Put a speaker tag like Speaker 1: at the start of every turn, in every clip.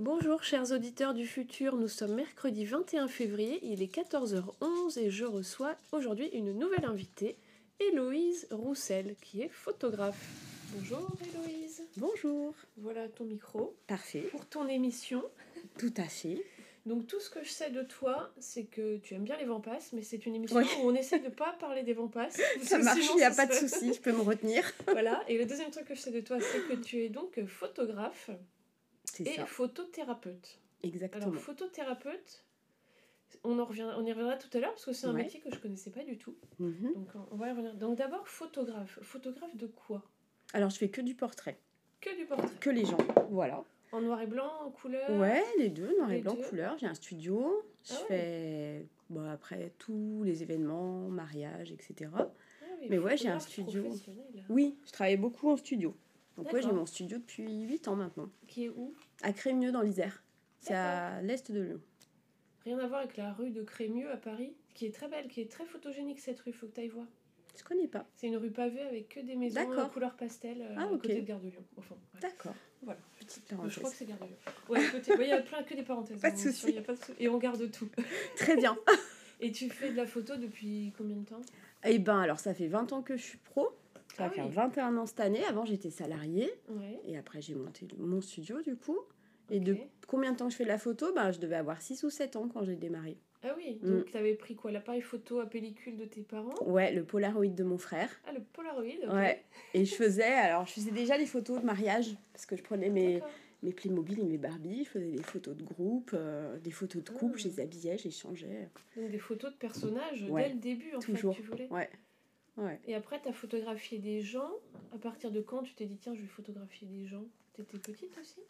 Speaker 1: Bonjour chers auditeurs du futur, nous sommes mercredi 21 février, il est 14h11 et je reçois aujourd'hui une nouvelle invitée, Héloïse Roussel, qui est photographe. Bonjour Héloïse.
Speaker 2: Bonjour.
Speaker 1: Voilà ton micro.
Speaker 2: Parfait.
Speaker 1: Pour ton émission.
Speaker 2: Tout à fait.
Speaker 1: Donc tout ce que je sais de toi, c'est que tu aimes bien les vampasses, mais c'est une émission où on essaie de pas parler des vampasses.
Speaker 2: Ça marche, il n'y a pas de souci, je peux me retenir.
Speaker 1: voilà, et le deuxième truc que je sais de toi, c'est que tu es donc photographe et ça. photothérapeute.
Speaker 2: Exactement.
Speaker 1: Alors photothérapeute, on, en revient, on y reviendra tout à l'heure parce que c'est un métier que je connaissais pas du tout.
Speaker 2: Mhm.
Speaker 1: Donc on va y revenir. Donc d'abord photographe. Photographe de quoi?
Speaker 2: Alors je fais que du portrait.
Speaker 1: Que du portrait.
Speaker 2: Que les gens, voilà.
Speaker 1: En noir et blanc, en couleur?
Speaker 2: Ouais, les deux, noir
Speaker 1: Les
Speaker 2: et blanc,
Speaker 1: deux.
Speaker 2: couleur. J'ai un studio. Je
Speaker 1: Ah ouais.
Speaker 2: fais bon, après tous les événements, mariages, etc.
Speaker 1: Ah oui,
Speaker 2: Mais ouais, j'ai un studio. Oui, je travaille beaucoup en studio. Donc ouais, j'ai mon studio depuis 8 ans maintenant.
Speaker 1: Qui est où?
Speaker 2: À Crémieux dans l'Isère. C'est à l'est de Lyon.
Speaker 1: Rien à voir avec la rue de Crémieux à Paris, qui est très belle, qui est très photogénique cette rue, faut que tu ailles voir.
Speaker 2: Je connais pas.
Speaker 1: C'est une rue pavée avec que des maisons
Speaker 2: D'accord.
Speaker 1: euh, couleur pastel euh,
Speaker 2: Ah,
Speaker 1: à
Speaker 2: ok.
Speaker 1: côté de Gare de Lyon, au fond. Ouais.
Speaker 2: D'accord.
Speaker 1: Voilà.
Speaker 2: Petite
Speaker 1: Je crois
Speaker 2: parenthèse.
Speaker 1: que c'est Gare de Lyon. Ouais, côté- ouais, il y a plein que des parenthèses.
Speaker 2: Pas de
Speaker 1: hein,
Speaker 2: souci.
Speaker 1: sûr, il y a pas de sou- Et on garde tout.
Speaker 2: Très bien.
Speaker 1: Et tu fais de la photo depuis combien de temps?
Speaker 2: Eh ben alors ça fait 20 ans que je suis pro. Ça va
Speaker 1: Ah
Speaker 2: faire
Speaker 1: oui.
Speaker 2: 21 ans cette année. Avant j'étais salariée
Speaker 1: Ouais.
Speaker 2: et après j'ai monté mon studio du coup. Et de
Speaker 1: Ok.
Speaker 2: combien de temps je fais de la photo? Ben, Je devais avoir 6 ou 7 ans quand j'ai démarré.
Speaker 1: Ah oui,
Speaker 2: Mm.
Speaker 1: donc tu avais pris quoi? L'appareil photo à pellicule de tes parents?
Speaker 2: Ouais, le Polaroid de mon frère.
Speaker 1: Ah, le Polaroid.
Speaker 2: Ouais. Et je faisais, alors je faisais déjà les photos de mariage parce que je prenais mes, mes Playmobil et mes Barbie. Je faisais des photos de groupe, euh, des photos de couple,
Speaker 1: Ah.
Speaker 2: je les habillais, j'échangeais.
Speaker 1: Donc des photos de personnages
Speaker 2: Ouais.
Speaker 1: dès le début, en
Speaker 2: Toujours.
Speaker 1: fait, tu voulais.
Speaker 2: Ouais. Ouais.
Speaker 1: Et après, tu as photographié des gens. À partir de quand tu t'es dit, tiens, je vais photographier des gens? T'étais petite aussi?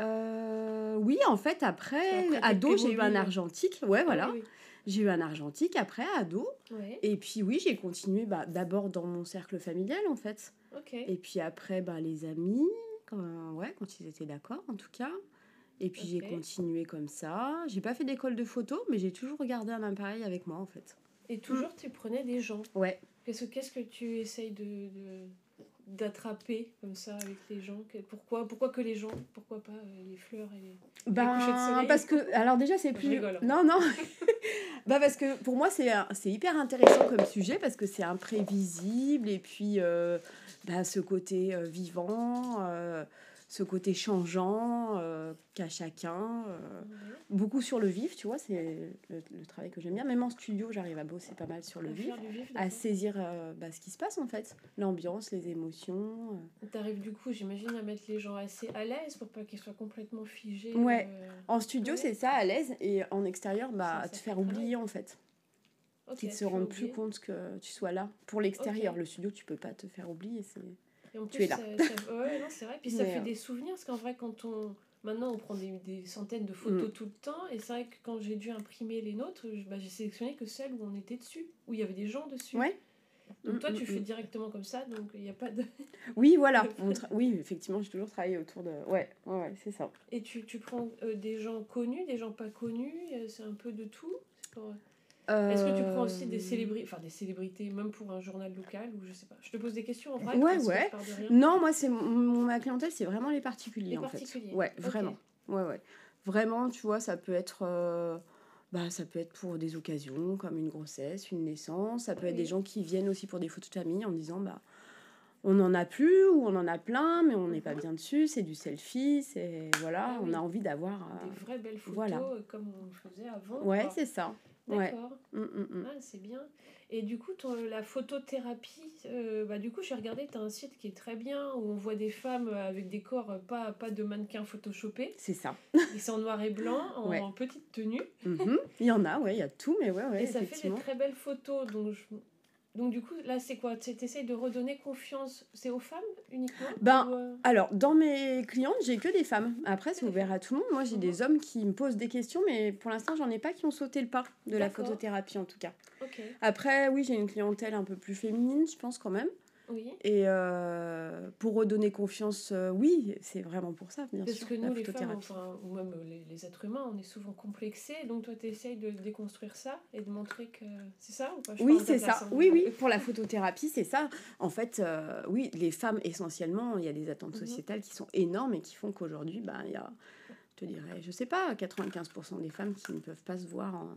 Speaker 2: Euh, oui, en fait, après,
Speaker 1: Après,
Speaker 2: ado, j'ai eu un argentique. Ouais, voilà.
Speaker 1: Ah oui,
Speaker 2: J'ai eu un argentique après, ado.
Speaker 1: Ouais,
Speaker 2: Et puis oui, j'ai continué bah, d'abord dans mon cercle familial en fait. Et puis après, bah, les amis, quand, ouais, quand ils étaient d'accord en tout cas. Et puis j'ai continué comme ça. J'ai pas fait d'école de photo, mais j'ai toujours gardé un appareil avec moi en fait.
Speaker 1: Et toujours, tu prenais des gens.
Speaker 2: Ouais.
Speaker 1: Qu'est-ce qu'est-ce que tu essayes de, de- d'attraper comme ça avec les gens pourquoi, pourquoi que les gens Pourquoi pas euh, les fleurs et les... couchers de
Speaker 2: Ben,
Speaker 1: soleil?
Speaker 2: parce que, alors déjà, c'est plus.
Speaker 1: rigole. hein.
Speaker 2: Non, non. bah, parce que pour moi, c'est un- c'est hyper intéressant comme sujet parce que c'est imprévisible et puis euh, bah, ce côté euh, vivant, euh, ce côté changeant euh, qu'a chacun. euh, beaucoup sur le vif, tu vois, c'est le, le travail que j'aime bien. Même en studio, j'arrive à bosser pas mal sur le
Speaker 1: À
Speaker 2: vif,
Speaker 1: faire du vif,
Speaker 2: à saisir euh, bah, ce qui se passe en fait, l'ambiance, les émotions. euh.
Speaker 1: T'arrives du coup, j'imagine, à mettre les gens assez à l'aise pour pas qu'ils soient complètement figés.
Speaker 2: Ouais. En studio,
Speaker 1: Ouais.
Speaker 2: c'est ça, à l'aise, et en extérieur, bah,
Speaker 1: Ça,
Speaker 2: à
Speaker 1: ça
Speaker 2: te faire oublier en fait. Qu'ils se
Speaker 1: tu vas
Speaker 2: rendent plus compte que tu sois là. Pour l'extérieur, le studio, tu peux pas te faire oublier. c'est
Speaker 1: Et en
Speaker 2: Tu
Speaker 1: plus,
Speaker 2: es là.
Speaker 1: ça- ça- ouais, non, c'est vrai. Puis ça
Speaker 2: Mais,
Speaker 1: fait
Speaker 2: euh,
Speaker 1: des souvenirs, parce qu'en vrai, quand on. Maintenant, on prend des, des centaines de photos
Speaker 2: Mm.
Speaker 1: tout le temps, et c'est vrai que quand j'ai dû imprimer les nôtres, bah, j'ai sélectionné que celles où on était dessus, où il y avait des gens dessus.
Speaker 2: Ouais.
Speaker 1: Donc
Speaker 2: Mm,
Speaker 1: toi,
Speaker 2: mm,
Speaker 1: tu fais
Speaker 2: mm.
Speaker 1: directement comme ça, donc il n'y a pas de.
Speaker 2: Oui, voilà. Oui, effectivement, j'ai toujours travaillé autour de. Ouais, ouais, ouais, c'est ça.
Speaker 1: Et tu, tu prends euh, des gens connus, des gens pas connus, euh, c'est un peu de tout. Est-ce que tu prends aussi des
Speaker 2: Euh,
Speaker 1: célébrités, enfin des célébrités, même pour un journal local, ou je sais pas? Je te pose des questions en vrai.
Speaker 2: Ouais, ouais. Non, moi, c'est mon- ma clientèle, c'est vraiment les particuliers
Speaker 1: Les
Speaker 2: en
Speaker 1: particuliers,
Speaker 2: fait. Ouais,
Speaker 1: ok.
Speaker 2: vraiment. Ouais, ouais. Vraiment, tu vois, ça peut être. euh, Bah, ça peut être pour des occasions comme une grossesse, une naissance. Ça peut être des gens qui viennent aussi pour des photos de famille en disant bah on en a plus ou on en a plein, mais on n'est pas
Speaker 1: Mhm.
Speaker 2: bien dessus. C'est du selfie, c'est voilà,
Speaker 1: Ah
Speaker 2: on a envie d'avoir. euh,
Speaker 1: Des vraies belles photos,
Speaker 2: voilà.
Speaker 1: euh, comme on faisait avant.
Speaker 2: Ouais, c'est ça.
Speaker 1: D'accord.
Speaker 2: Mm, mm, mm.
Speaker 1: Ah, c'est bien. Et du coup, ton- la photothérapie, euh, bah, du coup, j'ai regardé, tu as un site qui est très bien où on voit des femmes avec des corps, pas, pas de mannequins photoshopés.
Speaker 2: C'est ça.
Speaker 1: Ils sont en noir et blanc, en,
Speaker 2: Ouais.
Speaker 1: en petite tenue.
Speaker 2: Mhm. Il y en a, ouais, il y a tout, mais ouais, ouais,
Speaker 1: et ça fait des très belles photos. Donc, je- donc du coup, là, c'est quoi? Tu essayes de redonner confiance C'est aux femmes uniquement?
Speaker 2: Ben,
Speaker 1: euh,
Speaker 2: Alors, dans mes clientes, j'ai que des femmes. Après, c'est ouvert à tout le monde. Moi, j'ai
Speaker 1: Mhm.
Speaker 2: des hommes qui me posent des questions, mais pour l'instant, j'en ai pas qui ont sauté le pas de la photothérapie, en tout cas. Après, oui, j'ai une clientèle un peu plus féminine, je pense, quand même.
Speaker 1: Oui.
Speaker 2: Et euh, pour redonner confiance, euh, oui, c'est vraiment pour ça, bien
Speaker 1: Parce
Speaker 2: sûr,
Speaker 1: que
Speaker 2: la
Speaker 1: nous, les femmes, enfin, ou même les, les êtres humains, on est souvent complexés. Donc toi, tu essayes de déconstruire ça et de montrer que c'est ça ou pas? Je
Speaker 2: Oui, c'est ça. Oui, oui, pour la photothérapie, c'est ça. En fait, euh, oui, les femmes, essentiellement, il y a des attentes
Speaker 1: Mhm.
Speaker 2: sociétales qui sont énormes et qui font qu'aujourd'hui, ben, il y a je te dirais, je sais pas, 95% des femmes qui ne peuvent pas se voir en,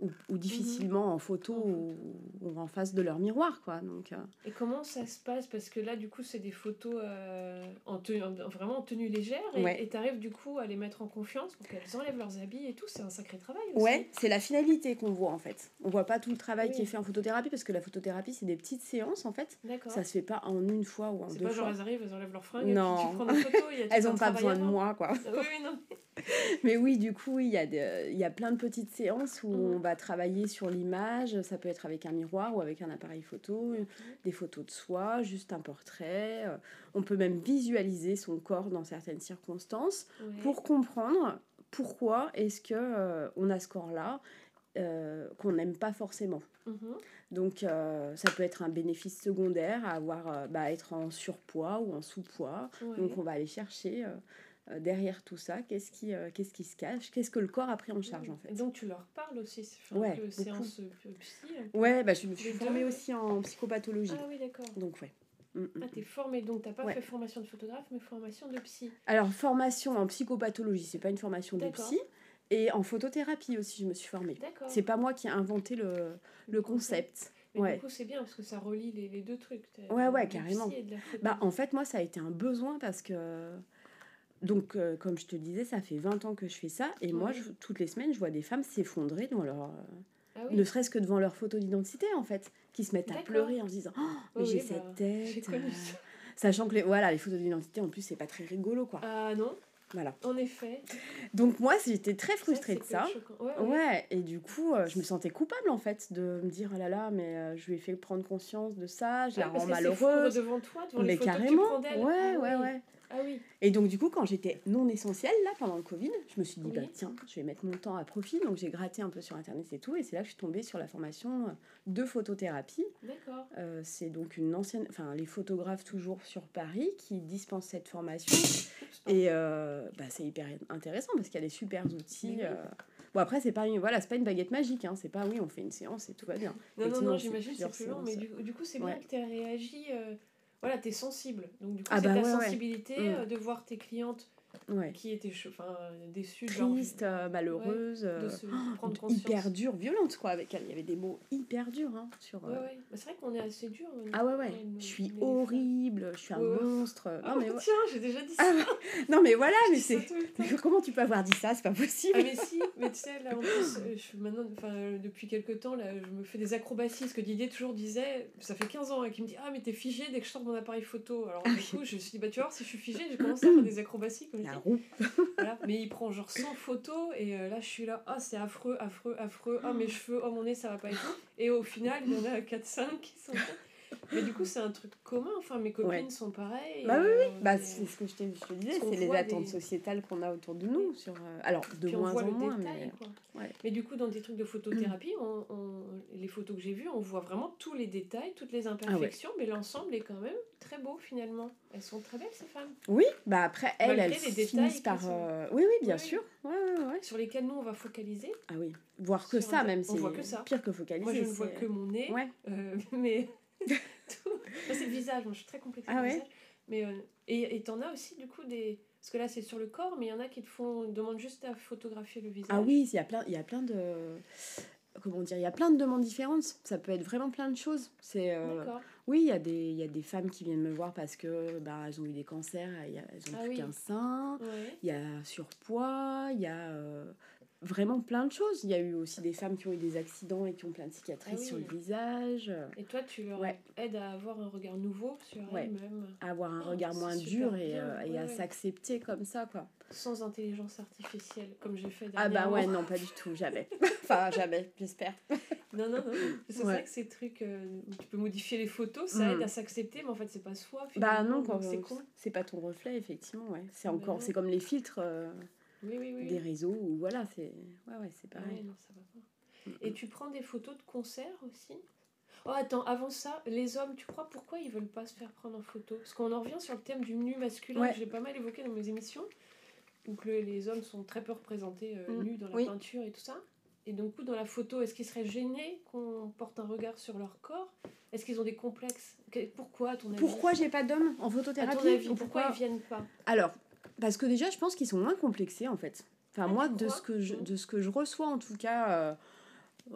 Speaker 2: ou, ou difficilement en photo
Speaker 1: En
Speaker 2: ou, ou en face de leur miroir, quoi. Donc, euh,
Speaker 1: Et comment ça se passe? Parce que là, du coup, c'est des photos euh, en tenue, en- vraiment en tenue légère. Et
Speaker 2: Ouais.
Speaker 1: et t'arrives, du coup, à les mettre en confiance pour qu'elles enlèvent leurs habits et tout. C'est un sacré travail aussi.
Speaker 2: Ouais, c'est la finalité qu'on voit en fait. On voit pas tout le travail
Speaker 1: Oui.
Speaker 2: qui est fait en photothérapie parce que la photothérapie c'est des petites séances en fait.
Speaker 1: D'accord.
Speaker 2: Ça se fait pas en une fois ou en
Speaker 1: C'est
Speaker 2: deux
Speaker 1: pas genre
Speaker 2: fois.
Speaker 1: elles arrivent, elles enlèvent leurs fringues
Speaker 2: Non.
Speaker 1: et puis tu prends des photos. Y a
Speaker 2: Elles ont pas besoin de moi quoi.
Speaker 1: Ah oui, oui, non.
Speaker 2: Mais oui, du coup, il y, a de- il y a plein de petites séances où
Speaker 1: Mhm.
Speaker 2: on va travailler sur l'image. Ça peut être avec un miroir ou avec un appareil photo, des photos de soi, juste un portrait. Euh, On peut même visualiser son corps dans certaines circonstances
Speaker 1: Ouais.
Speaker 2: pour comprendre pourquoi est-ce que euh, on a ce corps-là euh, qu'on n'aime pas forcément.
Speaker 1: Mhm.
Speaker 2: Donc euh, ça peut être un bénéfice secondaire à avoir, euh, bah, être en surpoids ou en sous-poids.
Speaker 1: Ouais.
Speaker 2: Donc on va aller chercher euh, euh, derrière tout ça, qu'est-ce qui, euh, qu'est-ce qui se cache, qu'est-ce que le corps a pris en charge en
Speaker 1: Et
Speaker 2: fait.
Speaker 1: donc tu leur parles aussi, c'est
Speaker 2: Ouais,
Speaker 1: séance euh, psy.
Speaker 2: Ouais, bah, je me suis formée aussi en psychopathologie.
Speaker 1: Ah oui, d'accord.
Speaker 2: Donc ouais. Mm, mm.
Speaker 1: Ah, t'es formée, donc t'as pas
Speaker 2: Ouais.
Speaker 1: fait formation de photographe, mais formation de psy.
Speaker 2: Alors formation en psychopathologie, c'est pas une formation de psy. Et en photothérapie aussi, je me suis formée. C'est pas moi qui ai inventé le, le concept.
Speaker 1: Mais
Speaker 2: ouais.
Speaker 1: du coup, c'est bien parce que ça relie les, les deux trucs.
Speaker 2: Ouais, ouais, carrément. Bah, en fait, moi, ça a été un besoin parce que. Donc, euh, comme je te disais, ça fait 20 ans que je fais ça. Et moi, je- toutes les semaines, je vois des femmes s'effondrer dans leur. euh,
Speaker 1: Ah oui.
Speaker 2: Ne serait-ce que devant leur photo d'identité, en fait. Qui se mettent à pleurer en se disant Oh, mais
Speaker 1: Oui,
Speaker 2: j'ai cette
Speaker 1: bah,
Speaker 2: tête. Euh. Sachant que les, voilà, les photos d'identité, en plus, c'est pas très rigolo, quoi.
Speaker 1: Ah non,
Speaker 2: Voilà.
Speaker 1: en effet.
Speaker 2: Donc, moi, j'étais très frustrée de ça.
Speaker 1: Ouais, ouais.
Speaker 2: Ouais, et du coup, euh, je me sentais coupable en fait de me dire oh là là, mais euh, je lui ai fait prendre conscience de ça, je
Speaker 1: Ah,
Speaker 2: la
Speaker 1: parce
Speaker 2: rends malheureuse.
Speaker 1: devant toi, devant les
Speaker 2: Mais
Speaker 1: photos
Speaker 2: carrément,
Speaker 1: que tu prends d'elle.
Speaker 2: ouais,
Speaker 1: Ah
Speaker 2: ouais, ouais.
Speaker 1: Ah oui.
Speaker 2: Et donc, du coup, quand j'étais non essentielle, là, pendant le Covid, je me suis dit,
Speaker 1: Oui.
Speaker 2: bah tiens, je vais mettre mon temps à profit. Donc, j'ai gratté un peu sur Internet et tout. Et c'est là que je suis tombée sur la formation euh, de photothérapie.
Speaker 1: D'accord.
Speaker 2: Euh, c'est donc une ancienne, enfin, les photographes toujours sur Paris qui dispensent cette formation. Et euh, bah, c'est hyper intéressant parce qu'il y a des super outils. Euh. Bon, après, c'est pas, une, voilà, pas une baguette magique. Hein. C'est pas, oui, on fait une séance et tout va bien.
Speaker 1: Non, non, non, j'imagine c'est plus long, mais du coup, c'est
Speaker 2: Ouais.
Speaker 1: bien que tu aies réagi. Voilà, tu es sensible. Donc, du coup,
Speaker 2: Ah
Speaker 1: c'est
Speaker 2: bah
Speaker 1: ta
Speaker 2: ouais,
Speaker 1: sensibilité
Speaker 2: Mm.
Speaker 1: euh, de voir tes clientes
Speaker 2: Ouais.
Speaker 1: qui étaient cho- enfin, genre,
Speaker 2: Triste, euh, malheureuse.
Speaker 1: de
Speaker 2: euh,
Speaker 1: se prendre conscience.
Speaker 2: hyper dure, violente quoi avec elle. Il y avait des mots hyper durs hein, sur.
Speaker 1: Ouais,
Speaker 2: euh,
Speaker 1: ouais. Bah, c'est vrai qu'on est assez dur.
Speaker 2: Ah ouais ouais, je suis horrible, je suis un
Speaker 1: Ouais, ouais.
Speaker 2: monstre.
Speaker 1: Ah,
Speaker 2: Non mais, ouais.
Speaker 1: tiens, j'ai déjà dit
Speaker 2: Ah,
Speaker 1: ça.
Speaker 2: non mais voilà, mais c'est comment tu peux avoir dit ça, c'est pas possible.
Speaker 1: Ah mais si, mais tu sais, là en plus, je, maintenant, enfin, depuis quelques temps, là, je me fais des acrobaties, ce que Didier toujours disait, ça fait 15 ans, hein, qu'il me dit « Ah mais t'es figé dès que je sors mon appareil photo ». Alors du coup, je me suis dit « Bah tu vois, si je suis figée, j'ai commencé à faire des acrobaties, comme
Speaker 2: La roue.
Speaker 1: Voilà. Mais il prend genre 100 photos, et euh, là je suis là « Ah c'est affreux, affreux, affreux, ah mes cheveux, oh mon nez, ça va pas et tout ». Et au final, il y en a 4-5 qui sont... Mais du coup, c'est un truc commun, enfin mes copines
Speaker 2: Ouais.
Speaker 1: sont pareilles.
Speaker 2: Bah oui,
Speaker 1: euh,
Speaker 2: Bah c'est ce que je te, je te disais, c'est les attentes
Speaker 1: des-
Speaker 2: sociétales qu'on a autour de nous sur. euh, alors de
Speaker 1: Puis on
Speaker 2: moins en
Speaker 1: le
Speaker 2: moins,
Speaker 1: détail,
Speaker 2: mais
Speaker 1: quoi.
Speaker 2: ouais.
Speaker 1: Mais du coup, dans des trucs de photothérapie, on, on- les photos que j'ai vues, on voit vraiment tous les détails, toutes les imperfections, mais l'ensemble est quand même très beau finalement. Elles sont très belles ces femmes,
Speaker 2: Oui, bah après elles,
Speaker 1: Malgré
Speaker 2: elles finissent par.
Speaker 1: sont-
Speaker 2: euh, Oui, oui, bien
Speaker 1: Oui, oui.
Speaker 2: sûr. Ouais, ouais, ouais.
Speaker 1: sur lesquelles nous on va focaliser.
Speaker 2: Ah oui, voir que ça même,
Speaker 1: on
Speaker 2: c'est
Speaker 1: voit que ça.
Speaker 2: pire que focaliser.
Speaker 1: Moi je ne vois que mon nez,
Speaker 2: Ouais.
Speaker 1: euh, mais c'est le visage, moi je suis très complexée
Speaker 2: Ah ouais.
Speaker 1: Mais, euh, et t'en as aussi du coup des. Parce que là c'est sur le corps, mais il y en a qui te font demandent juste à photographier le visage.
Speaker 2: Ah oui, il y a plein, il y a plein de, comment dire, il y a plein de demandes différentes. Ça peut être vraiment plein de choses. C'est, euh, oui, il y a des, il y a des femmes qui viennent me voir parce que, bah, elles ont eu des cancers, elles ont
Speaker 1: Ah
Speaker 2: plus
Speaker 1: oui.
Speaker 2: qu'un sein.
Speaker 1: Ouais.
Speaker 2: Il y a surpoids, il y a euh, vraiment plein de choses. Il y a eu aussi des femmes qui ont eu des accidents et qui ont plein de cicatrices
Speaker 1: Ah oui.
Speaker 2: sur le visage.
Speaker 1: Et toi, tu leur
Speaker 2: Ouais.
Speaker 1: aides à avoir un regard nouveau sur
Speaker 2: Ouais.
Speaker 1: elles-mêmes,
Speaker 2: À avoir un
Speaker 1: Oh,
Speaker 2: regard
Speaker 1: c'est
Speaker 2: moins dur et, euh, et
Speaker 1: ouais,
Speaker 2: à
Speaker 1: ouais.
Speaker 2: s'accepter comme ça, quoi.
Speaker 1: sans intelligence artificielle, comme j'ai fait
Speaker 2: Ah bah ouais, non, pas du tout, jamais. enfin, jamais, j'espère.
Speaker 1: Non, non, non. C'est
Speaker 2: Ouais.
Speaker 1: vrai que ces trucs, euh, où tu peux modifier les photos, ça
Speaker 2: Mm.
Speaker 1: aide à s'accepter, mais en fait, c'est pas soi.
Speaker 2: Bah non, quand
Speaker 1: c'est con.
Speaker 2: c'est pas ton reflet, effectivement, ouais. C'est
Speaker 1: Bah
Speaker 2: encore, c'est comme les filtres euh,
Speaker 1: Oui, oui, oui.
Speaker 2: des réseaux ou voilà, c'est, ouais, ouais, c'est pareil.
Speaker 1: non, ça va pas. Et tu prends des photos de concerts aussi? Oh, attends, avant ça, les hommes, tu crois pourquoi ils veulent pas se faire prendre en photo? Parce qu'on en revient sur le thème du nu masculin
Speaker 2: Ouais.
Speaker 1: que j'ai pas mal évoqué dans mes émissions, où que le- les hommes sont très peu représentés euh,
Speaker 2: Mm.
Speaker 1: nus dans la
Speaker 2: Oui.
Speaker 1: peinture et tout ça. Et donc, coup, dans la photo, est-ce qu'ils seraient gênés qu'on porte un regard sur leur corps? Est-ce qu'ils ont des complexes? Pourquoi, à ton avis?
Speaker 2: Pourquoi j'ai pas d'hommes en
Speaker 1: À
Speaker 2: photothérapie
Speaker 1: ton avis,
Speaker 2: Ou
Speaker 1: pourquoi ils viennent pas?
Speaker 2: Alors, Parce que déjà, je pense qu'ils sont moins complexés en fait. Enfin,
Speaker 1: Ah,
Speaker 2: moi, de ce, que je,
Speaker 1: Mm.
Speaker 2: de ce que je reçois en tout cas,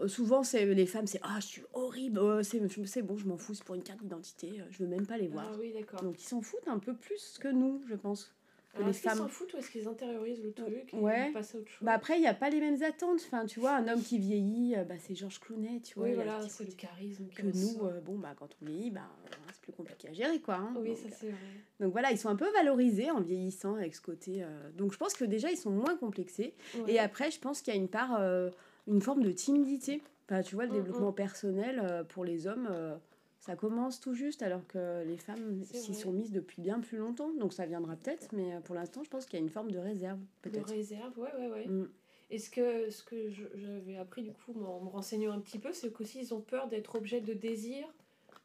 Speaker 2: euh, souvent, c'est les femmes, c'est Ah, je suis horrible, oh, c'est bon, je m'en fous, c'est pour une carte d'identité, euh, je veux même pas les voir.
Speaker 1: Ah oui, d'accord.
Speaker 2: Donc, ils s'en foutent un peu plus que nous, je pense.
Speaker 1: Alors,
Speaker 2: les femmes.
Speaker 1: s'en foutent ou est-ce qu'ils intériorisent le truc et
Speaker 2: Ouais.
Speaker 1: ils passent à autre chose
Speaker 2: Bah après, il n'y a pas les mêmes attentes. Enfin, tu vois, un homme qui vieillit, euh, bah, c'est Georges Clooney, tu vois.
Speaker 1: Oui, voilà, c'est le charisme
Speaker 2: Que nous, euh, bon, bah, quand on vieillit, bah, c'est plus compliqué à gérer, quoi. hein.
Speaker 1: Oui,
Speaker 2: donc,
Speaker 1: ça c'est vrai.
Speaker 2: donc voilà, ils sont un peu valorisés en vieillissant avec ce côté. euh, Donc je pense que déjà, ils sont moins complexés.
Speaker 1: Ouais.
Speaker 2: Et après, je pense qu'il y a une part, euh, une forme de timidité. Enfin, tu vois, le
Speaker 1: Mm,
Speaker 2: développement personnel euh, pour les hommes, euh, ça commence tout juste, alors que les femmes s'y sont mises depuis bien plus longtemps. Donc ça viendra peut-être, mais euh, pour l'instant, je pense qu'il y a une forme de réserve,
Speaker 1: de
Speaker 2: peut-être.
Speaker 1: réserve, ouais, ouais, ouais.
Speaker 2: Mm.
Speaker 1: Et ce que, ce que j'avais appris du coup en me renseignant un petit peu, c'est qu'aussi ils ont peur d'être objet de désir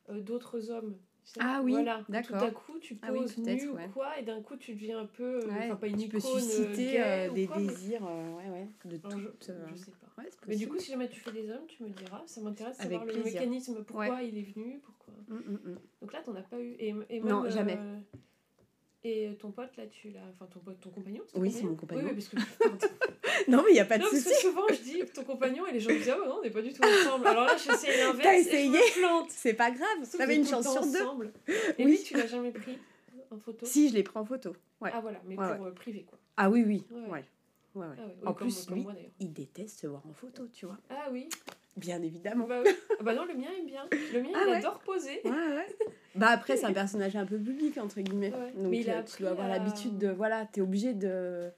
Speaker 1: euh, d'autres hommes.
Speaker 2: Ah oui,
Speaker 1: voilà.
Speaker 2: d'accord.
Speaker 1: Tout à coup, tu
Speaker 2: Ah oui,
Speaker 1: poses nu
Speaker 2: ouais.
Speaker 1: ou quoi, et d'un coup, tu deviens un peu. euh,
Speaker 2: Ouais,
Speaker 1: enfin, pas une
Speaker 2: tu peux
Speaker 1: icône, euh,
Speaker 2: susciter euh,
Speaker 1: ou
Speaker 2: des
Speaker 1: quoi, mais-
Speaker 2: désirs, euh, ouais, ouais, de
Speaker 1: Alors, je, je sais pas. Mais du coup, si jamais tu fais des hommes, tu me diras, ça m'intéresse savoir le
Speaker 2: plaisir.
Speaker 1: mécanisme, pourquoi il est venu, pourquoi.
Speaker 2: Mm, mm, mm.
Speaker 1: Donc là, t'en as pas eu. Et, et
Speaker 2: Non, jamais.
Speaker 1: euh, et ton pote, là, tu l'as. Enfin, ton pote, ton compagnon ton
Speaker 2: Oui, c'est mon compagnon.
Speaker 1: Oui, oui, parce que.
Speaker 2: Non, mais il n'y a pas de
Speaker 1: Non, parce
Speaker 2: souci.
Speaker 1: que souvent je dis ton compagnon et les gens me disent Ah, bah non, on n'est pas du tout ensemble. Alors là, j'essaie l'inverse.
Speaker 2: T'as essayé. C'est pas grave, t'avais une chance sur deux.
Speaker 1: ensemble. Et
Speaker 2: Oui.
Speaker 1: lui, tu l'as jamais pris en photo
Speaker 2: Si, je l'ai pris en photo. Ouais.
Speaker 1: Ah voilà, mais
Speaker 2: Ouais,
Speaker 1: pour euh, privé quoi.
Speaker 2: Ah oui, oui.
Speaker 1: Ouais,
Speaker 2: Ouais.
Speaker 1: Ah
Speaker 2: En plus, lui,
Speaker 1: moi,
Speaker 2: il déteste se voir en photo, tu vois.
Speaker 1: Ah oui.
Speaker 2: Bien évidemment.
Speaker 1: Bah, oui. Ah bah non, le mien aime bien. Le mien,
Speaker 2: Ah
Speaker 1: il
Speaker 2: ouais.
Speaker 1: adore poser.
Speaker 2: Ouais, ouais. Bah après, c'est un personnage un peu public, entre guillemets. Donc
Speaker 1: Mais il a
Speaker 2: euh, tu dois avoir
Speaker 1: à-
Speaker 2: l'habitude de... Voilà, t'es obligé de,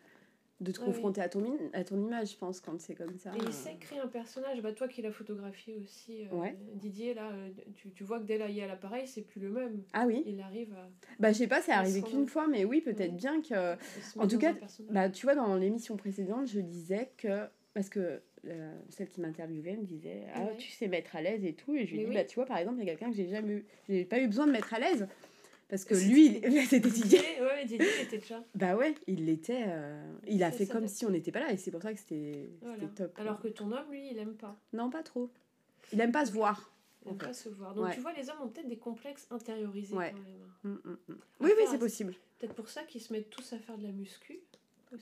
Speaker 2: de te confronter à, ton, à ton image, je pense, quand c'est comme ça.
Speaker 1: Et il sait créer un personnage. Bah, toi qui l'as photographié aussi, euh. Didier, là, euh, tu, tu vois que dès là, il y a l'appareil, c'est plus le même.
Speaker 2: Ah oui
Speaker 1: Il arrive à,
Speaker 2: Bah je sais pas, c'est arrivé qu'une fois, mais oui, peut-être bien que... En tout cas. Bah, tu vois, dans l'émission précédente, je disais que. Parce que euh, celle qui m'interviewait me disait Ah,
Speaker 1: Ouais.
Speaker 2: tu sais mettre à l'aise et tout. Et je lui
Speaker 1: Mais
Speaker 2: dis
Speaker 1: oui.
Speaker 2: Bah, tu vois, par exemple, il y a quelqu'un que j'ai jamais eu. J'ai pas eu besoin de mettre à l'aise. Parce que lui, il- c'était Didier.
Speaker 1: Ouais, Didier, était déjà.
Speaker 2: Bah ouais, il l'était. euh, il a fait
Speaker 1: ça
Speaker 2: comme si on n'était pas là. Et c'est pour ça que c'était
Speaker 1: Voilà.
Speaker 2: top.
Speaker 1: Alors que ton homme, lui, il aime pas.
Speaker 2: Non, pas trop. Il aime pas se voir.
Speaker 1: Il aime pas se voir. Donc
Speaker 2: Ouais.
Speaker 1: tu vois, les hommes ont peut-être des complexes intériorisés
Speaker 2: Ouais.
Speaker 1: quand même.
Speaker 2: Mm, mm, mm. Oui, oui, c'est possible.
Speaker 1: Peut-être pour ça qu'ils se mettent tous à faire de la muscu.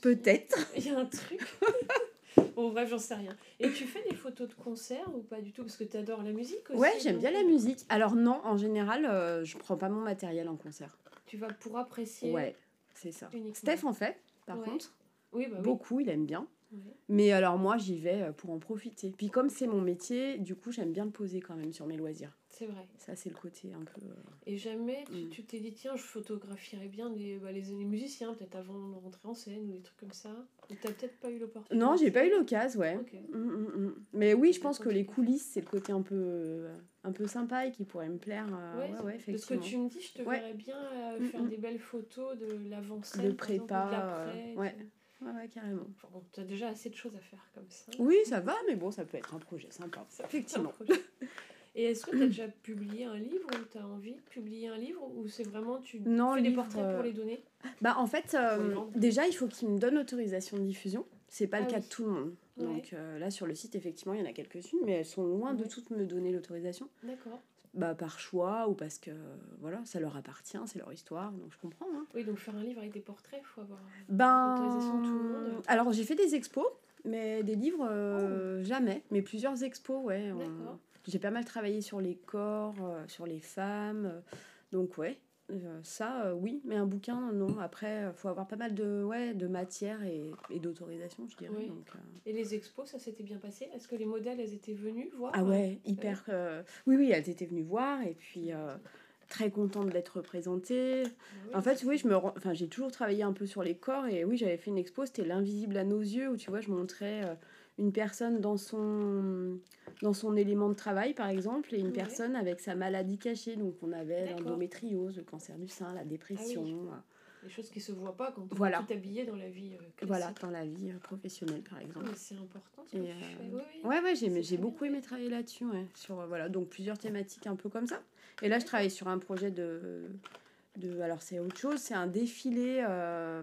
Speaker 2: Peut-être.
Speaker 1: Il y a un truc. bon, bref, j'en sais rien. Et tu fais des photos de concert ou pas du tout? Parce que tu adores la musique aussi.
Speaker 2: Ouais, j'aime bien la musique. Alors, non, en général, euh, je prends pas mon matériel en concert.
Speaker 1: Tu vas pour apprécier.
Speaker 2: Ouais, c'est ça.
Speaker 1: uniquement.
Speaker 2: Steph en fait, par
Speaker 1: Ouais.
Speaker 2: contre.
Speaker 1: Oui, bah oui.
Speaker 2: Beaucoup, il aime bien.
Speaker 1: Ouais.
Speaker 2: Mais alors moi, j'y vais euh, pour en profiter. Puis comme c'est mon métier, du coup, j'aime bien le poser quand même sur mes loisirs.
Speaker 1: C'est vrai.
Speaker 2: Ça, c'est le côté un peu... euh,
Speaker 1: Et jamais tu
Speaker 2: Mm.
Speaker 1: tu t'es dit, tiens, je photographierais bien les, bah, les, les musiciens, peut-être avant de rentrer en scène ou des trucs comme ça? T'as peut-être pas eu l'opportunité
Speaker 2: Non, j'ai pas eu l'occasion, ouais. Mm, mm, mm. Mais oui, je pense que
Speaker 1: tu
Speaker 2: les coulisses, c'est le côté un peu, un peu sympa et qui pourrait me plaire. euh,
Speaker 1: Ouais,
Speaker 2: ouais, ouais,
Speaker 1: de ce que
Speaker 2: effectivement.
Speaker 1: tu me dis, je te verrais bien euh, faire des belles photos de l'avant-scène.
Speaker 2: De
Speaker 1: exemple,
Speaker 2: prépa,
Speaker 1: l'après,
Speaker 2: euh,
Speaker 1: tu
Speaker 2: ouais. Ouais, ouais, carrément.
Speaker 1: Enfin, bon, t'as déjà assez de choses à faire comme ça.
Speaker 2: Oui, ça va, mais bon, ça peut être un projet sympa.
Speaker 1: Ça
Speaker 2: Effectivement.
Speaker 1: projet. Et est-ce que tu as déjà publié un livre ou tu as envie de publier un livre ou c'est vraiment tu
Speaker 2: Non,
Speaker 1: fais des portraits
Speaker 2: euh,
Speaker 1: pour les donner?
Speaker 2: Bah en fait, euh, déjà, il faut qu'ils me donnent l'autorisation de diffusion. C'est pas
Speaker 1: Ah
Speaker 2: le cas
Speaker 1: oui.
Speaker 2: de tout le monde.
Speaker 1: Ouais.
Speaker 2: Donc euh, là, sur le site, effectivement, il y en a quelques-unes, mais elles sont loin de toutes me donner l'autorisation.
Speaker 1: D'accord.
Speaker 2: Bah par choix ou parce que voilà, ça leur appartient, c'est leur histoire, donc je comprends. hein.
Speaker 1: Oui, donc faire un livre avec des portraits, il faut avoir. L'autorisation de tout le
Speaker 2: Ben,
Speaker 1: monde.
Speaker 2: alors j'ai fait des expos, mais des livres euh, jamais, mais plusieurs expos, ouais. on-
Speaker 1: Oh.
Speaker 2: J'ai pas mal travaillé sur les corps, euh, sur les femmes, euh, donc ouais. euh, ça, oui, mais un bouquin, non. Après, il faut avoir pas mal de, ouais, de matière et, et d'autorisation, je dirais.
Speaker 1: Oui.
Speaker 2: donc,
Speaker 1: Et les expos, ça s'était bien passé? Est-ce que les modèles, elles étaient venues voir?
Speaker 2: Ah ouais, hyper. Oui, oui, elles étaient venues voir et puis très contente d'être représentée.
Speaker 1: Ah oui,
Speaker 2: En fait, oui, je me, enfin, j'ai toujours travaillé un peu sur les corps et oui, j'avais fait une expo, c'était l'invisible à nos yeux où tu vois, je montrais euh, une personne dans son dans son élément de travail par exemple et une personne avec sa maladie cachée. Donc on avait.
Speaker 1: Ah
Speaker 2: l'endométriose, le cancer du sein, la dépression, euh,
Speaker 1: Des choses qui se voient pas quand on
Speaker 2: Voilà.
Speaker 1: est tout habillé dans la vie. euh, classique.
Speaker 2: voilà, dans la vie euh, professionnelle par exemple.
Speaker 1: Mais c'est important ce que
Speaker 2: Et,
Speaker 1: tu fais. Oui.
Speaker 2: Ouais, ouais, j'ai,
Speaker 1: très
Speaker 2: beaucoup aimé travailler là-dessus, ouais, sur, voilà, donc plusieurs thématiques un peu comme ça. Et là, je travaille sur un projet de, de alors c'est autre chose, c'est un défilé euh,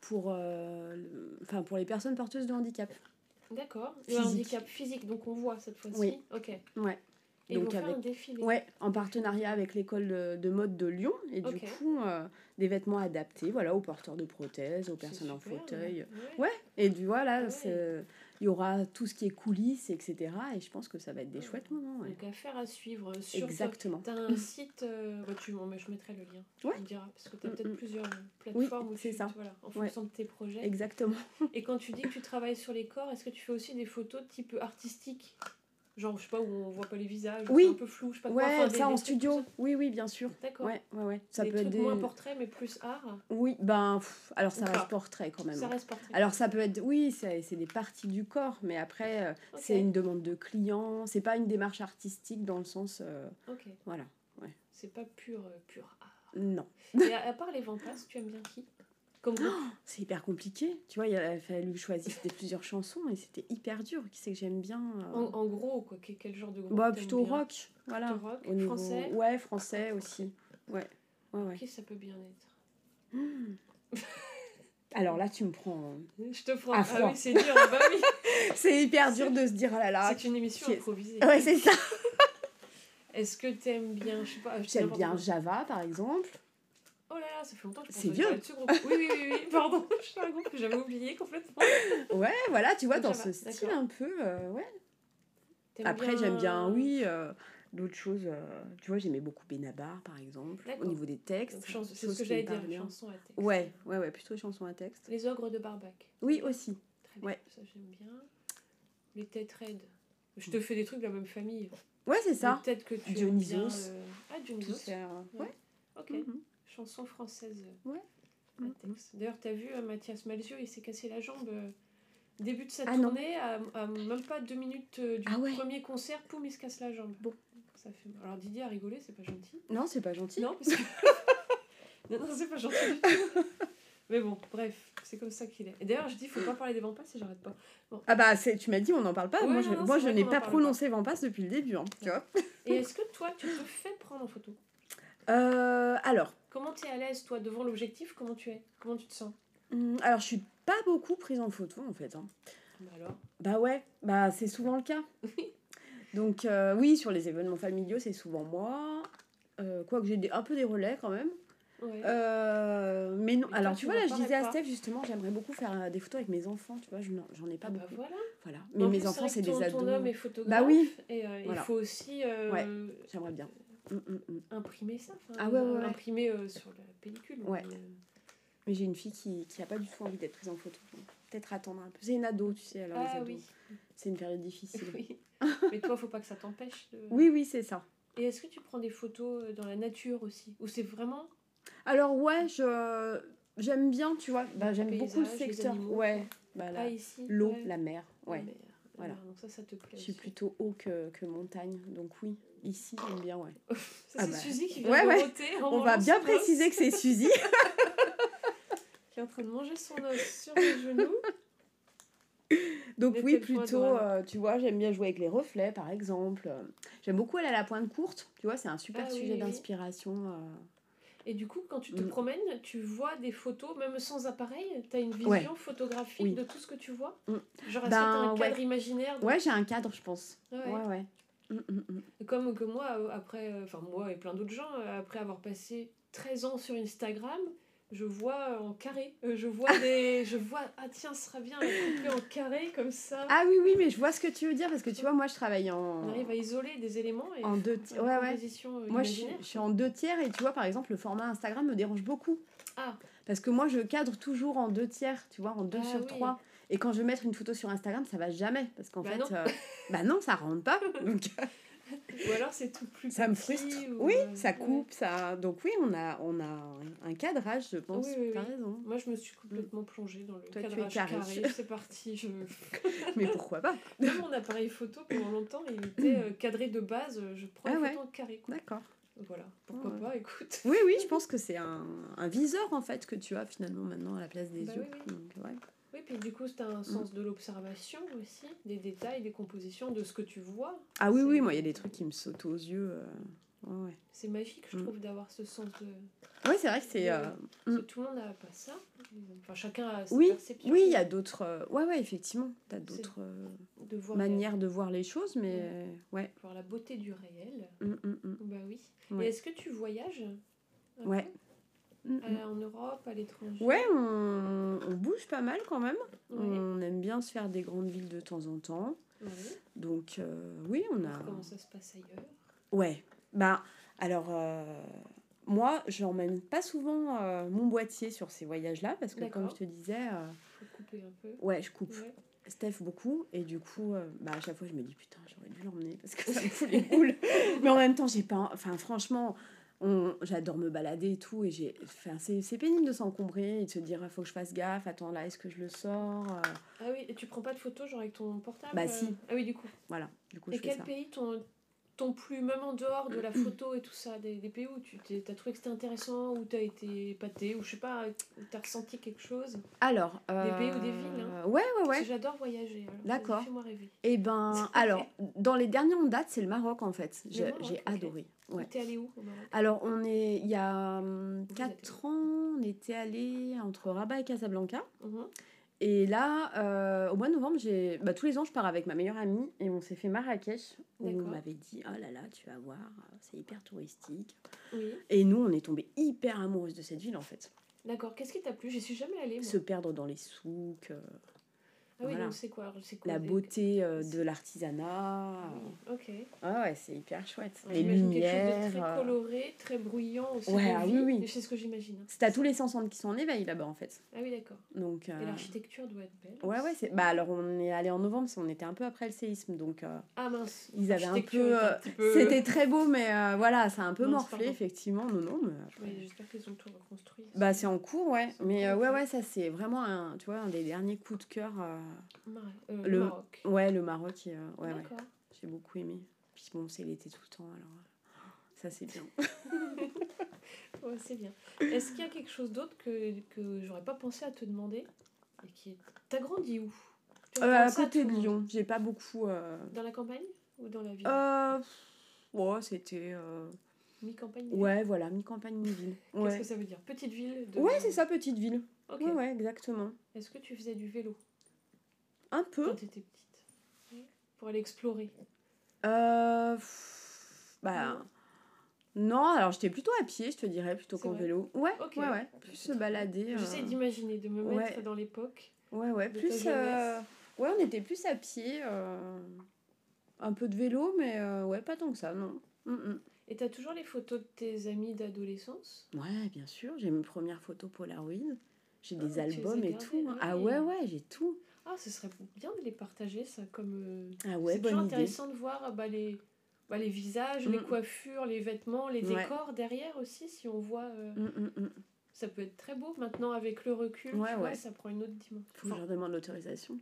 Speaker 2: pour, euh, enfin, pour les personnes porteuses de handicap.
Speaker 1: D'accord. Le handicap physique, donc on voit cette fois-ci.
Speaker 2: Oui.
Speaker 1: Ok.
Speaker 2: Ouais.
Speaker 1: Et
Speaker 2: Donc avec
Speaker 1: un défilé.
Speaker 2: Ouais, en partenariat avec l'école de, de mode de Lyon. Et du coup, euh, des vêtements adaptés voilà, aux porteurs de prothèses, aux personnes en fauteuil.
Speaker 1: ouais.
Speaker 2: Ouais, et du voilà,
Speaker 1: Ouais.
Speaker 2: Il y aura tout ce qui est coulisses, etc. Et je pense que ça va être des chouettes moments. ouais.
Speaker 1: Donc affaire à suivre. Sur
Speaker 2: Exactement.
Speaker 1: T'as un site, euh, bah, tu, bon, mais je mettrai le lien.
Speaker 2: Ouais.
Speaker 1: Tu me diras, parce que tu as
Speaker 2: Mm,
Speaker 1: peut-être
Speaker 2: mm.
Speaker 1: plusieurs plateformes où
Speaker 2: c'est
Speaker 1: tu,
Speaker 2: ça.
Speaker 1: Voilà, en fonction de tes projets.
Speaker 2: Exactement.
Speaker 1: Et quand tu dis que tu travailles sur les corps, est-ce que tu fais aussi des photos type artistiques? Genre, je sais pas, où on voit pas les visages,
Speaker 2: Oui.
Speaker 1: c'est un peu flou, je sais pas quoi.
Speaker 2: Ouais,
Speaker 1: enfin, des-
Speaker 2: ça
Speaker 1: des
Speaker 2: en studio. Oui, oui, bien sûr.
Speaker 1: D'accord.
Speaker 2: Ouais, ouais, ouais. Ça
Speaker 1: des
Speaker 2: peut
Speaker 1: trucs
Speaker 2: être des.
Speaker 1: moins portraits, mais plus art.
Speaker 2: Oui, ben, pff, alors ça reste portrait quand même.
Speaker 1: Ça reste portrait.
Speaker 2: Alors ça peut être, oui, c'est c'est des parties du corps, mais après, euh, c'est une demande de client, c'est pas une démarche artistique dans le sens, euh,
Speaker 1: Ok.
Speaker 2: voilà,
Speaker 1: C'est pas pur, euh, pur art.
Speaker 2: non.
Speaker 1: Et à, à part les Ventas, tu aimes bien qui? Comme groupe
Speaker 2: C'est hyper compliqué, tu vois, il a fallu choisir des plusieurs chansons et c'était hyper dur, qui c'est que j'aime bien euh,
Speaker 1: en, en gros, quoi, quel, genre de groupe
Speaker 2: Bah plutôt rock, voilà.
Speaker 1: Plutôt rock,
Speaker 2: niveau...
Speaker 1: français
Speaker 2: Ouais, français aussi, ouais, ouais, ouais.
Speaker 1: Qui ça peut bien être
Speaker 2: Hmm. Alors là, tu me prends...
Speaker 1: Je te prends. Ah oui, c'est dur, ah bah oui.
Speaker 2: c'est hyper dur de se dire, oh là là,
Speaker 1: c'est une émission improvisée.
Speaker 2: ouais, c'est ça.
Speaker 1: Est-ce que t'aimes bien, je sais pas,
Speaker 2: J'aime bien. Java, par exemple.
Speaker 1: Oh là là, ça fait longtemps que je
Speaker 2: C'est vieux.
Speaker 1: groupe. Oui, oui, oui, oui, pardon, je suis un groupe que j'avais oublié complètement.
Speaker 2: Ouais, voilà, tu vois, dans ce style
Speaker 1: d'accord.
Speaker 2: un peu, euh, ouais.
Speaker 1: T'aimes
Speaker 2: Après, j'aime bien, oui, euh, d'autres choses. euh, tu vois, j'aimais beaucoup Benabar, par exemple, au niveau des textes.
Speaker 1: Donc, chans- C'est ce que j'allais dire,
Speaker 2: parle bien.
Speaker 1: chanson à texte.
Speaker 2: Ouais, ouais, ouais, plutôt les chansons à texte.
Speaker 1: Les ogres de Barbac.
Speaker 2: Oui, aussi.
Speaker 1: Très bien,
Speaker 2: Ouais.
Speaker 1: ça j'aime bien. Les têtes raides. Je te fais des trucs de la même famille.
Speaker 2: Ouais, c'est ça.
Speaker 1: Peut-être que tu
Speaker 2: Dionysos.
Speaker 1: bien, euh, Ah,
Speaker 2: Tout
Speaker 1: Dionysos.
Speaker 2: faire.
Speaker 1: Ouais.
Speaker 2: Ouais.
Speaker 1: Ok.
Speaker 2: mhm.
Speaker 1: Chanson française.
Speaker 2: Ouais.
Speaker 1: D'ailleurs, t'as vu euh, Mathias Malzieu, il s'est cassé la jambe. euh, Début de sa
Speaker 2: Ah
Speaker 1: tournée, à, à même pas deux minutes euh, du
Speaker 2: Ah ouais.
Speaker 1: premier concert, poum, il se casse la jambe.
Speaker 2: Bon.
Speaker 1: Ça fait... Alors Didier a rigolé, c'est pas gentil.
Speaker 2: Non, c'est pas gentil.
Speaker 1: Non, parce que... non, non, c'est pas gentil du tout. Mais bon, bref, c'est comme ça qu'il est. Et d'ailleurs, je dis, faut pas parler des vampas si j'arrête pas.
Speaker 2: Ah bah, tu m'as dit, on n'en parle pas.
Speaker 1: Ouais,
Speaker 2: moi,
Speaker 1: non,
Speaker 2: je, moi, n'ai pas prononcé Vampas depuis le début, hein, tu vois.
Speaker 1: Et est-ce que toi, tu te fais prendre en photo?
Speaker 2: Euh, alors,
Speaker 1: Comment tu es à l'aise, toi, devant l'objectif Comment tu es Comment tu te sens
Speaker 2: hum, alors, je suis pas beaucoup prise en photo, en fait. hein.
Speaker 1: Bah alors
Speaker 2: Bah ouais, bah c'est souvent le cas. Donc euh, oui, sur les événements familiaux, c'est souvent moi. Euh, Quoique j'ai un peu des relais quand même.
Speaker 1: Ouais.
Speaker 2: Euh, mais non, alors
Speaker 1: tu
Speaker 2: vois, là, je disais à Steph justement, j'aimerais beaucoup faire des photos avec mes enfants, tu vois, je j'en ai pas
Speaker 1: ah bah
Speaker 2: beaucoup.
Speaker 1: voilà.
Speaker 2: Mais mes enfants, c'est des ados.
Speaker 1: Ton homme est photographe.
Speaker 2: Bah oui.
Speaker 1: Et euh,
Speaker 2: Voilà.
Speaker 1: il faut aussi euh,
Speaker 2: Ouais. J'aimerais bien.
Speaker 1: Imprimer ça.
Speaker 2: Ah ouais, ouais.
Speaker 1: Imprimer euh, sur la pellicule.
Speaker 2: Ouais.
Speaker 1: mais, euh,
Speaker 2: Mais j'ai une fille qui, qui a pas du tout envie d'être prise en photo. Peut-être attendre un peu. C'est une ado, tu sais, alors les
Speaker 1: Ah
Speaker 2: ados.
Speaker 1: oui.
Speaker 2: C'est une période difficile.
Speaker 1: oui. Mais toi, faut pas que ça t'empêche de.
Speaker 2: Oui, oui, c'est ça.
Speaker 1: Et est-ce que tu prends des photos euh, dans la nature aussi? Ou c'est vraiment.
Speaker 2: Alors ouais, je j'aime bien, tu vois. Bah, j'aime beaucoup le secteur.
Speaker 1: animaux.
Speaker 2: Ouais. Bah, la-
Speaker 1: ici
Speaker 2: L'eau,
Speaker 1: ouais.
Speaker 2: la mer.
Speaker 1: La
Speaker 2: Ouais.
Speaker 1: mer.
Speaker 2: Voilà.
Speaker 1: Ah, donc ça, ça te plaît.
Speaker 2: Je suis
Speaker 1: aussi.
Speaker 2: plutôt haut que, que montagne, donc oui, ici j'aime bien, ouais.
Speaker 1: Ça,
Speaker 2: Ah
Speaker 1: c'est
Speaker 2: bah.
Speaker 1: Suzy qui vient
Speaker 2: Ouais,
Speaker 1: de
Speaker 2: ouais.
Speaker 1: en
Speaker 2: On va bien préciser que c'est Suzy.
Speaker 1: Qui est en train de manger son os sur les genoux.
Speaker 2: donc
Speaker 1: Mais
Speaker 2: oui, plutôt, euh, tu vois, j'aime bien jouer avec les reflets, par exemple. J'aime beaucoup aller à la pointe courte, tu vois, c'est un super
Speaker 1: Ah
Speaker 2: sujet
Speaker 1: oui, oui.
Speaker 2: d'inspiration. euh.
Speaker 1: Et du coup, quand tu te
Speaker 2: Mm.
Speaker 1: promènes, tu vois des photos, même sans appareil, tu as une vision
Speaker 2: Ouais.
Speaker 1: photographique
Speaker 2: Oui.
Speaker 1: de tout ce que tu vois
Speaker 2: Mm.
Speaker 1: Genre, est-ce
Speaker 2: Ben,
Speaker 1: que tu un
Speaker 2: ouais.
Speaker 1: cadre imaginaire de-
Speaker 2: Ouais, j'ai un cadre, je pense.
Speaker 1: Ouais.
Speaker 2: Ouais, ouais. Mm.
Speaker 1: Comme que moi, euh, après, euh, enfin moi et plein d'autres gens, euh, après avoir passé 13 ans sur Instagram, je vois en carré. Euh, Je vois des. Je vois. Ah tiens, ce sera bien, la couper en carré comme ça.
Speaker 2: Ah oui, oui, mais je vois ce que tu veux dire, parce que tu vois, moi je travaille en,
Speaker 1: On arrive à isoler des éléments et
Speaker 2: en deux tiers. Ouais, ouais.
Speaker 1: euh,
Speaker 2: Moi, je suis,
Speaker 1: imaginaire.
Speaker 2: je suis en deux tiers et tu vois, par exemple, le format Instagram me dérange beaucoup.
Speaker 1: Ah.
Speaker 2: Parce que moi, je cadre toujours en deux tiers, tu vois, en deux
Speaker 1: Ah
Speaker 2: sur
Speaker 1: oui.
Speaker 2: trois. Et quand je veux mettre une photo sur Instagram, ça va jamais. Parce qu'en
Speaker 1: Bah
Speaker 2: fait,
Speaker 1: non.
Speaker 2: euh, bah non, ça rentre pas. Donc,
Speaker 1: Ou alors c'est tout plus
Speaker 2: ça me frustre.
Speaker 1: ou,
Speaker 2: Oui,
Speaker 1: euh,
Speaker 2: ça
Speaker 1: ouais.
Speaker 2: coupe, ça. Donc oui, on a, on a un cadrage, je pense.
Speaker 1: Oui, oui,
Speaker 2: raison.
Speaker 1: Moi, je me suis complètement plongée dans le
Speaker 2: Toi,
Speaker 1: cadrage
Speaker 2: carré.
Speaker 1: carré. C'est parti. Je...
Speaker 2: Mais pourquoi pas?
Speaker 1: Même mon appareil photo, pendant longtemps, il était euh, cadré de base. Je prends
Speaker 2: Ah
Speaker 1: une
Speaker 2: ouais.
Speaker 1: photo en carré.
Speaker 2: D'accord.
Speaker 1: Voilà, pourquoi pas, écoute.
Speaker 2: Oui, oui, je pense que c'est un, un viseur en fait que tu as finalement maintenant à la place des
Speaker 1: Bah
Speaker 2: yeux.
Speaker 1: oui, oui.
Speaker 2: Donc, ouais.
Speaker 1: Oui, puis du coup, c'est un sens de l'observation aussi, des détails, des compositions, de ce que tu vois.
Speaker 2: Ah oui, oui, moi il y a des trucs qui me sautent aux yeux. euh, ouais.
Speaker 1: C'est magique, je
Speaker 2: Mm.
Speaker 1: trouve, d'avoir ce sens de.
Speaker 2: Oui, c'est vrai que c'est. Euh, Mm.
Speaker 1: tout le monde n'a pas ça. Enfin, chacun a sa
Speaker 2: Oui,
Speaker 1: perception.
Speaker 2: oui, il y a d'autres. euh, Ouais, ouais, effectivement. Tu as d'autres euh,
Speaker 1: de
Speaker 2: manières de voir les choses, mais ouais.
Speaker 1: voir la beauté du réel.
Speaker 2: Mm, mm, mm.
Speaker 1: Bah oui.
Speaker 2: Ouais.
Speaker 1: Et est-ce que tu voyages
Speaker 2: Ouais. Mm, mm.
Speaker 1: Euh, en Europe, à l'étranger
Speaker 2: Ouais, on, on bouge pas mal quand même.
Speaker 1: Ouais.
Speaker 2: On aime bien se faire des grandes villes de temps en temps.
Speaker 1: Ouais.
Speaker 2: Donc, euh, oui, on a.
Speaker 1: Comment ça se passe ailleurs
Speaker 2: Ouais. Bah, alors, euh, moi, je n'emmène pas souvent mon boîtier sur ces voyages-là parce que, comme je te disais,
Speaker 1: Faut couper un peu.
Speaker 2: ouais, je coupe
Speaker 1: Ouais.
Speaker 2: Steph beaucoup et du coup, euh, bah, à chaque fois, je me dis putain, j'aurais dû l'emmener parce que ça me fout les boules. Mais en même temps, j'ai pas. Enfin, franchement. J'adore me balader et tout, et j'ai. Enfin, c'est pénible de s'encombrer et de se dire faut que je fasse gaffe, attends là, est-ce que je le sors Euh,
Speaker 1: Ah oui, et tu prends pas de photos genre avec ton portable
Speaker 2: Bah,
Speaker 1: euh
Speaker 2: si.
Speaker 1: Ah oui, du coup.
Speaker 2: Voilà, du coup,
Speaker 1: Et
Speaker 2: je fais
Speaker 1: quel
Speaker 2: ça.
Speaker 1: pays t'ont t'ont plu, même en dehors de la photo et tout ça, des, des pays où tu t'as trouvé que c'était intéressant, où t'as été pâté, ou je sais pas, où t'as ressenti quelque chose?
Speaker 2: Alors.
Speaker 1: Des pays ou des villes,
Speaker 2: euh, Ouais, ouais, ouais.
Speaker 1: j'adore voyager.
Speaker 2: D'accord.
Speaker 1: Fais-moi rêver.
Speaker 2: Et ben, alors, dans les derniers en date, c'est le Maroc en fait. J'ai adoré. Ouais.
Speaker 1: T'es allé où au Maroc?
Speaker 2: Alors, on est, il y a
Speaker 1: Vous êtes
Speaker 2: 4 ans, on était allé entre Rabat et Casablanca.
Speaker 1: Mhm.
Speaker 2: Et là, euh, au mois de novembre, j'ai, bah, tous les ans, je pars avec ma meilleure amie et on s'est fait Marrakech. Où on m'avait dit, oh là là, tu vas voir, c'est hyper touristique.
Speaker 1: Oui,
Speaker 2: Et nous, on est tombé hyper amoureuse de cette ville en fait.
Speaker 1: d'accord. Qu'est-ce qui t'a plu? J'y suis jamais allée. Moi.
Speaker 2: Se perdre dans les souks, euh,
Speaker 1: Ah oui,
Speaker 2: voilà.
Speaker 1: donc c'est quoi,
Speaker 2: la beauté euh, de l'artisanat.
Speaker 1: Oui, Ok.
Speaker 2: Ah ouais, c'est hyper chouette.
Speaker 1: Ouais,
Speaker 2: les
Speaker 1: j'imagine quelque chose de
Speaker 2: lumières.
Speaker 1: très
Speaker 2: euh,
Speaker 1: coloré, très bruyant aussi.
Speaker 2: Ouais, ah oui, oui.
Speaker 1: C'est ce que j'imagine. hein.
Speaker 2: C'est à tous les sens qui sont en éveil là-bas en fait.
Speaker 1: Ah oui, d'accord.
Speaker 2: Donc,
Speaker 1: Et
Speaker 2: euh,
Speaker 1: l'architecture doit être belle.
Speaker 2: ouais, ouais,
Speaker 1: aussi.
Speaker 2: c'est. Bah alors on est allé en novembre, parce qu'on était un peu après le séisme, donc euh,
Speaker 1: Ah mince.
Speaker 2: ils avaient un peu. C'était très beau, mais voilà, ça a un peu
Speaker 1: Mince,
Speaker 2: morflé effectivement. Non, non, mais après-
Speaker 1: J'espère qu'ils ont tout reconstruit.
Speaker 2: Bah c'est en cours, ouais. Mais ouais, ouais, ça c'est vraiment un, tu vois, un des derniers coups de cœur. Euh, le-
Speaker 1: Maroc.
Speaker 2: Ouais, le Maroc, ouais, j'ai beaucoup aimé. Puis bon, c'est l'été tout le temps, alors euh, ça c'est bien.
Speaker 1: Ouais, c'est bien. Est-ce qu'il y a quelque chose d'autre que, que j'aurais pas pensé à te demander et qui est... T'as grandi où?
Speaker 2: Euh, à côté de Lyon, j'ai pas beaucoup. euh,
Speaker 1: Dans la campagne ou dans la ville?
Speaker 2: Euh, ouais, c'était.
Speaker 1: Mi-campagne
Speaker 2: Ouais, voilà, mi-campagne, mi-ville.
Speaker 1: Qu'est-ce
Speaker 2: Ouais,
Speaker 1: que ça veut dire? Petite ville de...
Speaker 2: ouais c'est ça, petite ville.
Speaker 1: Ok.
Speaker 2: Ouais, ouais, exactement.
Speaker 1: Est-ce que tu faisais du vélo?
Speaker 2: Un peu.
Speaker 1: quand t'étais petite Oui. Pour aller explorer
Speaker 2: Euh, pff, bah. Non, alors j'étais plutôt à pied, je te dirais, plutôt qu'en vélo. Ouais, ouais, ouais. Plus se balader.
Speaker 1: J'essaie
Speaker 2: euh,
Speaker 1: d'imaginer, de me
Speaker 2: ouais.
Speaker 1: mettre dans l'époque.
Speaker 2: Ouais, ouais, plus. euh, Ouais, on était plus à pied. euh, Un peu de vélo, mais euh, ouais, pas tant que ça, non. Mm, mm.
Speaker 1: Et t'as toujours les photos de tes amis d'adolescence?
Speaker 2: Ouais, bien sûr, j'ai mes premières photos Polaroid. J'ai
Speaker 1: Ah,
Speaker 2: des albums et tout.
Speaker 1: ah
Speaker 2: Ah
Speaker 1: oui.
Speaker 2: ouais, ouais, j'ai tout.
Speaker 1: Ah, ce serait bien de les partager, ça, comme... euh,
Speaker 2: Ah ouais,
Speaker 1: c'est toujours
Speaker 2: bonne idée.
Speaker 1: intéressant de voir ah, bah, les, bah, les visages, les
Speaker 2: Mm.
Speaker 1: coiffures, les vêtements, les
Speaker 2: Ouais.
Speaker 1: décors derrière aussi, si on voit... euh,
Speaker 2: Mm, mm.
Speaker 1: Ça peut être très beau maintenant avec le recul,
Speaker 2: Ouais,
Speaker 1: tu vois,
Speaker 2: ouais.
Speaker 1: ça prend une autre dimension.
Speaker 2: Faut que je leur demande l'autorisation.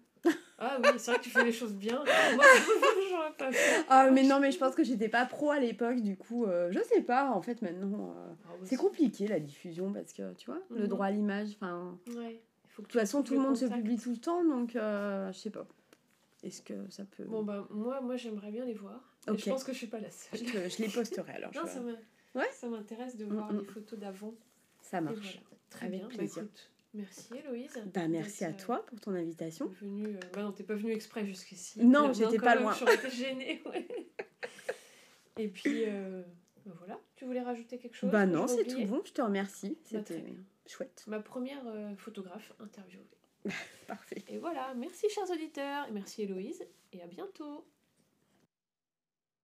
Speaker 1: Ah oui, c'est vrai que tu fais les choses bien. Moi, j'aurais pas fait.
Speaker 2: Ah, mais non, mais je pense que j'étais pas pro à l'époque, du coup, euh, je sais pas, en fait, maintenant. euh,
Speaker 1: Ah
Speaker 2: C'est compliqué la diffusion parce que, tu vois, le
Speaker 1: Mhm.
Speaker 2: droit à l'image, enfin.
Speaker 1: Ouais. Faut que
Speaker 2: De toute façon, tout le monde se publie tout le temps, donc euh, je sais pas. Est-ce que ça peut.
Speaker 1: Bon, bah, moi, moi j'aimerais bien les voir. Et je pense que je suis pas la
Speaker 2: je,
Speaker 1: seule.
Speaker 2: je les posterai alors.
Speaker 1: Non, ça
Speaker 2: Ouais.
Speaker 1: m'intéresse de
Speaker 2: Mm,
Speaker 1: voir
Speaker 2: mm.
Speaker 1: les photos d'avant.
Speaker 2: Ça marche.
Speaker 1: voilà. Très
Speaker 2: Avec
Speaker 1: bien. Bah,
Speaker 2: plaisir.
Speaker 1: écoute, merci Héloïse.
Speaker 2: Bah, merci à
Speaker 1: euh,
Speaker 2: toi pour ton invitation.
Speaker 1: Venue, euh, bah non, t'es pas venue exprès jusqu'ici.
Speaker 2: Non, j'étais pas loin.
Speaker 1: J'aurais été gênée, ouais. Et puis, euh, bah voilà. Tu voulais rajouter quelque chose
Speaker 2: Bah non, c'est tout bon, je te remercie. C'était. Chouette.
Speaker 1: Ma première euh, photographe interviewée.
Speaker 2: Parfait.
Speaker 1: Et voilà, merci chers auditeurs, et merci Héloïse, et à bientôt.